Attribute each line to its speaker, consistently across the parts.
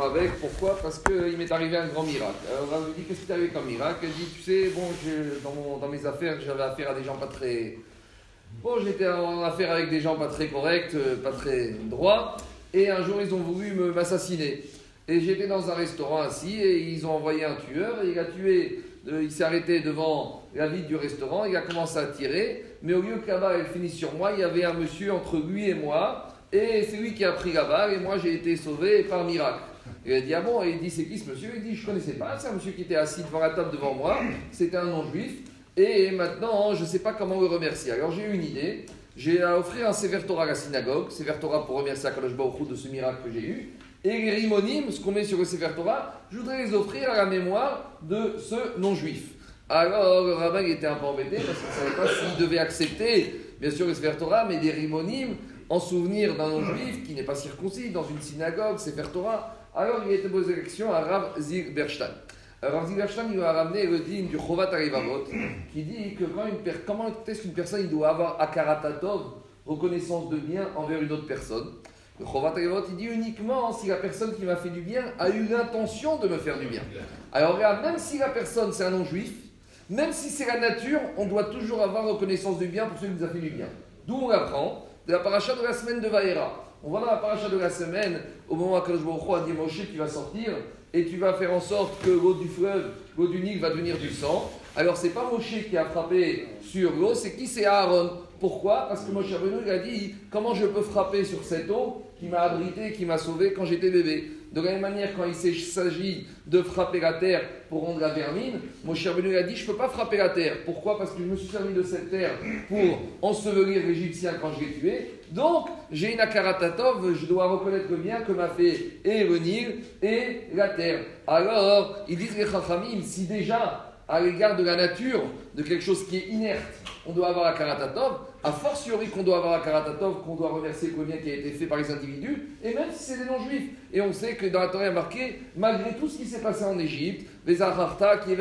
Speaker 1: avec. Pourquoi? Parce qu'il m'est arrivé un grand miracle. Alors on me dit Qu'est-ce qui t'est arrivé comme miracle? Elle dit Tu sais, bon, dans, dans mes affaires, j'avais affaire à des gens pas très. Bon, j'étais en affaire avec des gens pas très corrects, euh, pas très droits. Et un jour, ils ont voulu me- m'assassiner. Et j'étais dans un restaurant assis et ils ont envoyé un tueur et il a tué. euh, il s'est arrêté devant la vitre du restaurant, il a commencé à tirer. Mais au lieu que balle elle finisse sur moi, il y avait un monsieur entre lui et moi. Et c'est lui qui a pris la et moi j'ai été sauvé par miracle. Il a dit Ah bon Et il dit C'est qui ce monsieur? Il dit Je ne connaissais pas. C'est un monsieur qui était assis devant la table devant moi. C'était un non-juif. Et maintenant, je ne sais pas comment le remercier. Alors j'ai eu une idée. J'ai à offrir un Sever Torah à la synagogue. Sever Torah pour remercier Akadosh Baruch de ce miracle que j'ai eu. Et les rimonim, ce qu'on met sur le Sefer Torah, je voudrais les offrir à la mémoire de ce non-juif. Alors le rabbin était un peu embêté parce qu'il ne savait pas s'il devait accepter, bien sûr, le Sefer Torah, mais des rimonim en souvenir d'un non-juif qui n'est pas circoncis dans une synagogue, Sefer Torah. Alors il a été posé la question à Rav Zir Berstein. Alors, Rav Zir Berstein il a ramené le digne du Chovat Arivavot qui dit que quand une per- comment est-ce qu'une personne il doit avoir akaratatov, reconnaissance de bien envers une autre personne? Le Chovat Arivavot il dit uniquement si la personne qui m'a fait du bien a eu l'intention de me faire du bien. Alors regarde, même si la personne c'est un non-juif, même si c'est la nature, on doit toujours avoir reconnaissance du bien pour celui qui nous a fait du bien. D'où on l'apprend De la paracha de la semaine de Vaera. On va dans la paracha de la semaine, au moment où Akadosh Baruch Hu a dit Moshe, tu vas sortir et tu vas faire en sorte que l'eau du fleuve, l'eau du Nil va devenir du sang. Alors c'est pas Moshe qui a frappé sur l'eau, c'est qui C'est Aaron. Pourquoi? Parce que Moshe Rabbeinu a dit comment je peux frapper sur cette eau qui m'a abrité, qui m'a sauvé quand j'étais bébé? De la même manière, quand il s'agit de frapper la terre pour rendre la vermine, Moshe Rabbeinu a dit je ne peux pas frapper la terre. Pourquoi? Parce que je me suis servi de cette terre pour ensevelir l'Égyptien quand je l'ai tué. Donc, j'ai une akaratatov, je dois reconnaître le bien que m'a fait et le Nil et la terre. Alors, ils disent les Chachamim, si déjà, à l'égard de la nature, de quelque chose qui est inerte, on doit avoir la karatatov, a fortiori qu'on doit avoir la karatatov, qu'on doit remercier le bien qui a été fait par les individus, et même si c'est des non-juifs. Et on sait que dans la Torah il y a marqué, malgré tout ce qui s'est passé en Égypte, les Aharta, qui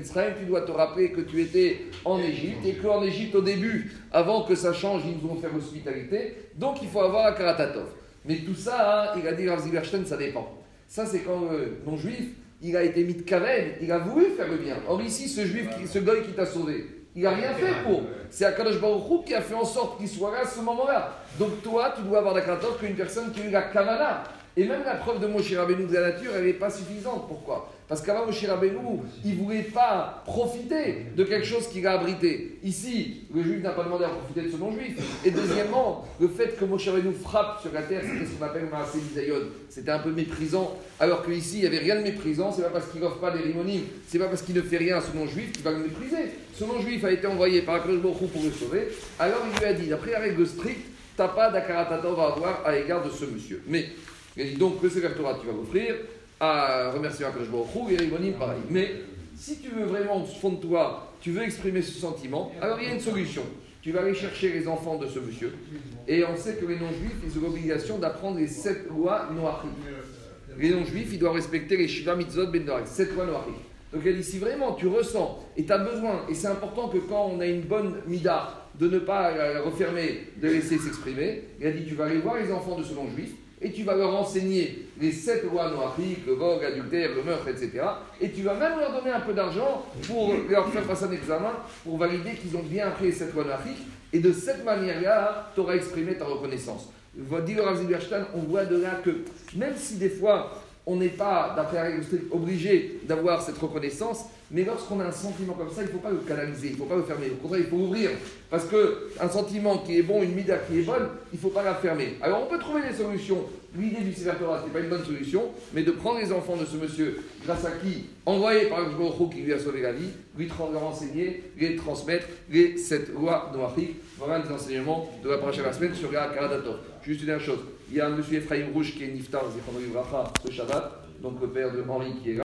Speaker 1: Israël, tu dois te rappeler que tu étais en Égypte, et qu'en Égypte, au début, avant que ça change, ils nous ont fait l'hospitalité, donc il faut avoir la karatatov. Mais tout ça, hein, il a dit Rav ça dépend. Ça, c'est quand le non-juif, il a été mis de caverne, il a voulu faire le bien. Or ici, ce juif, qui- ce goy qui t'a sauvé, il n'a rien fait pour. C'est Akadosh Baruch qui a fait en sorte qu'il soit là à ce moment-là. Donc toi, tu dois avoir la karatatov qu'une personne qui a eu la kavana. Et même la preuve de Moshe Rabbeinu de la nature, elle n'est pas suffisante. Pourquoi? Parce qu'avant Moshe Rabbeinu, il ne voulait pas profiter de quelque chose qu'il a abrité. Ici, le juif n'a pas demandé à profiter de ce non-juif. Et deuxièmement, le fait que Moshe Rabbeinu frappe sur la terre, c'était ce qu'on appelle Maasé. C'était un peu méprisant. Alors qu'ici, il n'y avait rien de méprisant. C'est pas parce qu'il n'offre pas des rimonymes, c'est pas parce qu'il ne fait rien à ce non-juif qu'il va le mépriser. Ce non-juif a été envoyé par Akadosh Baruch pour le sauver. Alors il lui a dit, d'après la règle stricte, t'as pas d'akaratatov à avoir à l'égard de ce monsieur. Mais il a dit donc le Sefer Torah, tu vas l'offrir à remercier Akadosh Baruch et Rimonim pareil. Mais si tu veux vraiment, au fond de toi, tu veux exprimer ce sentiment, alors il y a une solution. Tu vas aller chercher les enfants de ce monsieur. Et on sait que les non-juifs, ils ont l'obligation d'apprendre les sept lois noachiques. Les non-juifs, ils doivent respecter les Shiva Mitzvot Ben sept lois noachiques. Donc elle dit, si vraiment tu ressens et tu as besoin, et c'est important que quand on a une bonne mida, de ne pas la refermer, de laisser s'exprimer, il a dit, tu vas aller voir les enfants de ce non-juif, et tu vas leur enseigner les sept lois noachiques, le vogue, l'adultère, le meurtre, etc. Et tu vas même leur donner un peu d'argent pour leur faire passer un examen, pour valider qu'ils ont bien appris les sept lois noachiques. Et de cette manière-là, tu auras exprimé ta reconnaissance. Dit le Rav on voit de là que même si des fois on n'est pas, d'après obligé d'avoir cette reconnaissance, mais lorsqu'on a un sentiment comme ça, il ne faut pas le canaliser, il ne faut pas le fermer. Au contraire, il faut l'ouvrir. Parce qu'un sentiment qui est bon, une mida qui est bonne, il ne faut pas la fermer. Alors on peut trouver des solutions. L'idée du Sefer ce n'est pas une bonne solution, mais de prendre les enfants de ce monsieur, grâce à qui, envoyé par le Baruch qui lui a sauvé la vie, lui tra- leur enseigner, les transmettre les sept lois noachiques. Voilà les enseignements de la prochaine semaine sur la Karadatov. Juste une dernière chose. Il y a un monsieur Ephraim Rouge qui est Niftar, ce Shabbat, donc le père de Henri qui est là.